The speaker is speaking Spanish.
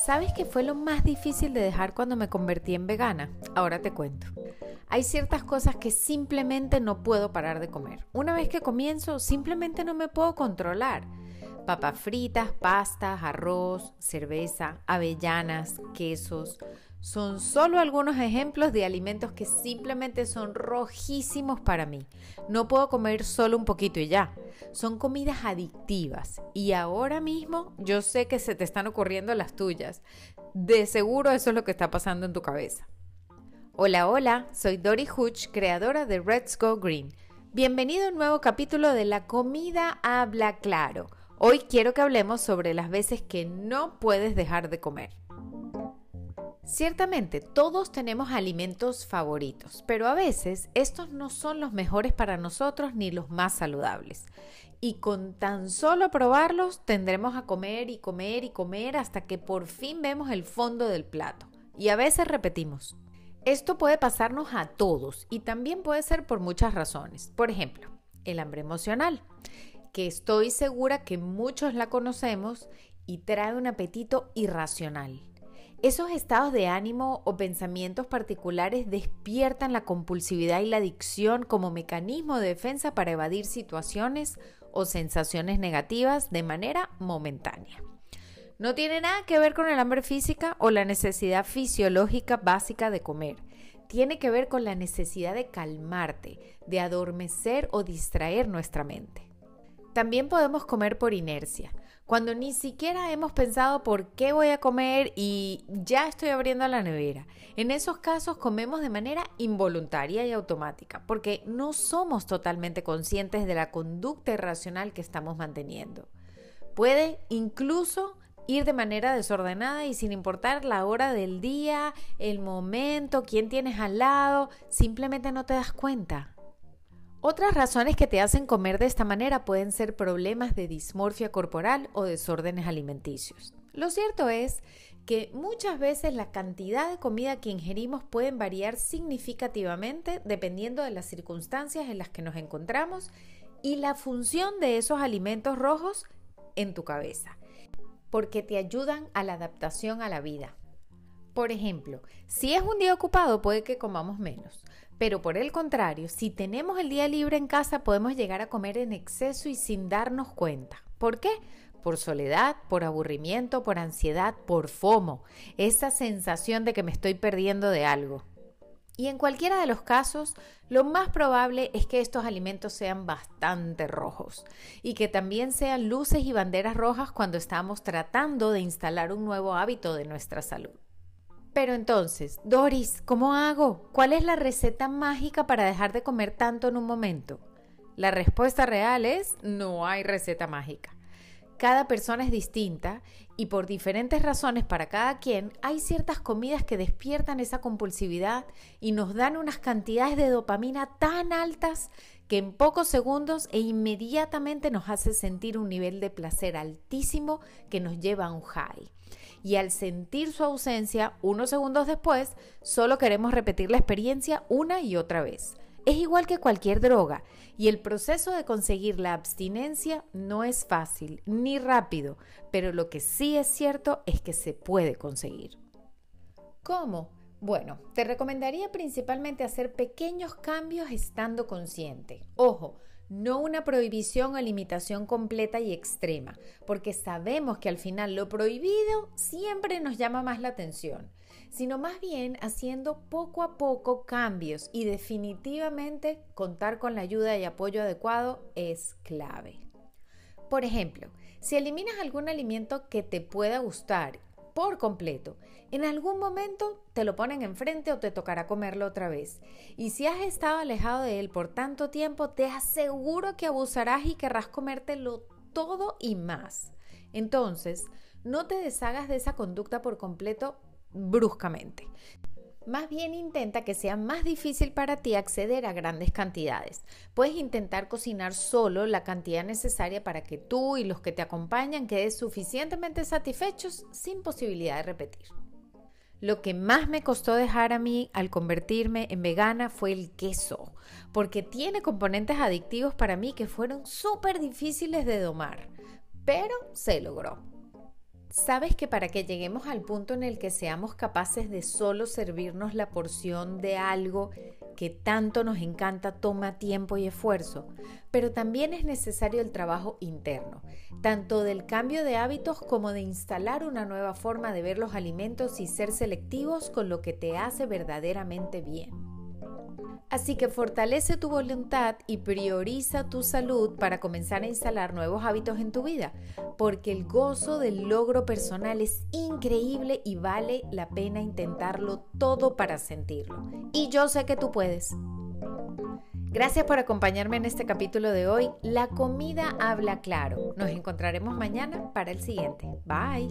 ¿Sabes qué fue lo más difícil de dejar cuando me convertí en vegana? Ahora te cuento. Hay ciertas cosas que simplemente no puedo parar de comer. Una vez que comienzo, simplemente no me puedo controlar. Papas fritas, pastas, arroz, cerveza, avellanas, quesos, son solo algunos ejemplos de alimentos que simplemente son rojísimos para mí. No puedo comer solo un poquito y ya. Son comidas adictivas y ahora mismo yo sé que se te están ocurriendo las tuyas. De seguro eso es lo que está pasando en tu cabeza. Hola, hola, soy Dori Hutch, creadora de Let's Go Green. Bienvenido a un nuevo capítulo de La comida habla claro. Hoy quiero que hablemos sobre las veces que no puedes dejar de comer. Ciertamente, todos tenemos alimentos favoritos, pero a veces estos no son los mejores para nosotros ni los más saludables. Y con tan solo probarlos tendremos a comer y comer y comer hasta que por fin vemos el fondo del plato. Y a veces repetimos. Esto puede pasarnos a todos y también puede ser por muchas razones. Por ejemplo, el hambre emocional, que estoy segura que muchos la conocemos y trae un apetito irracional. Esos estados de ánimo o pensamientos particulares despiertan la compulsividad y la adicción como mecanismo de defensa para evadir situaciones o sensaciones negativas de manera momentánea. No tiene nada que ver con el hambre física o la necesidad fisiológica básica de comer. Tiene que ver con la necesidad de calmarte, de adormecer o distraer nuestra mente. También podemos comer por inercia, cuando ni siquiera hemos pensado por qué voy a comer y ya estoy abriendo la nevera. En esos casos comemos de manera involuntaria y automática, porque no somos totalmente conscientes de la conducta irracional que estamos manteniendo. Puede incluso ir de manera desordenada y sin importar la hora del día, el momento, quién tienes al lado, simplemente no te das cuenta. Otras razones que te hacen comer de esta manera pueden ser problemas de dismorfia corporal o desórdenes alimenticios. Lo cierto es que muchas veces la cantidad de comida que ingerimos pueden variar significativamente dependiendo de las circunstancias en las que nos encontramos y la función de esos alimentos rojos en tu cabeza, porque te ayudan a la adaptación a la vida. Por ejemplo, si es un día ocupado puede que comamos menos, pero por el contrario, si tenemos el día libre en casa podemos llegar a comer en exceso y sin darnos cuenta. ¿Por qué? Por soledad, por aburrimiento, por ansiedad, por FOMO, esa sensación de que me estoy perdiendo de algo. Y en cualquiera de los casos, lo más probable es que estos alimentos sean bastante rojos y que también sean luces y banderas rojas cuando estamos tratando de instalar un nuevo hábito de nuestra salud. Pero entonces, Doris, ¿cómo hago? ¿Cuál es la receta mágica para dejar de comer tanto en un momento? La respuesta real es, no hay receta mágica. Cada persona es distinta y por diferentes razones para cada quien hay ciertas comidas que despiertan esa compulsividad y nos dan unas cantidades de dopamina tan altas que en pocos segundos e inmediatamente nos hace sentir un nivel de placer altísimo que nos lleva a un high y al sentir su ausencia, unos segundos después, solo queremos repetir la experiencia una y otra vez. Es igual que cualquier droga y el proceso de conseguir la abstinencia no es fácil ni rápido, pero lo que sí es cierto es que se puede conseguir. ¿Cómo? Bueno, te recomendaría principalmente hacer pequeños cambios estando consciente. Ojo, no una prohibición o limitación completa y extrema, porque sabemos que al final lo prohibido siempre nos llama más la atención, sino más bien haciendo poco a poco cambios y definitivamente contar con la ayuda y apoyo adecuado es clave. Por ejemplo, si eliminas algún alimento que te pueda gustar por completo. En algún momento te lo ponen enfrente o te tocará comerlo otra vez. Y si has estado alejado de él por tanto tiempo, te aseguro que abusarás y querrás comértelo todo y más. Entonces, no te deshagas de esa conducta por completo bruscamente. Más bien intenta que sea más difícil para ti acceder a grandes cantidades. Puedes intentar cocinar solo la cantidad necesaria para que tú y los que te acompañan queden suficientemente satisfechos sin posibilidad de repetir. Lo que más me costó dejar a mí al convertirme en vegana fue el queso, porque tiene componentes adictivos para mí que fueron súper difíciles de domar, pero se logró. ¿Sabes que para que lleguemos al punto en el que seamos capaces de solo servirnos la porción de algo que tanto nos encanta toma tiempo y esfuerzo? Pero también es necesario el trabajo interno, tanto del cambio de hábitos como de instalar una nueva forma de ver los alimentos y ser selectivos con lo que te hace verdaderamente bien. Así que fortalece tu voluntad y prioriza tu salud para comenzar a instalar nuevos hábitos en tu vida, porque el gozo del logro personal es increíble y vale la pena intentarlo todo para sentirlo. Y yo sé que tú puedes. Gracias por acompañarme en este capítulo de hoy. La comida habla claro. Nos encontraremos mañana para el siguiente. Bye.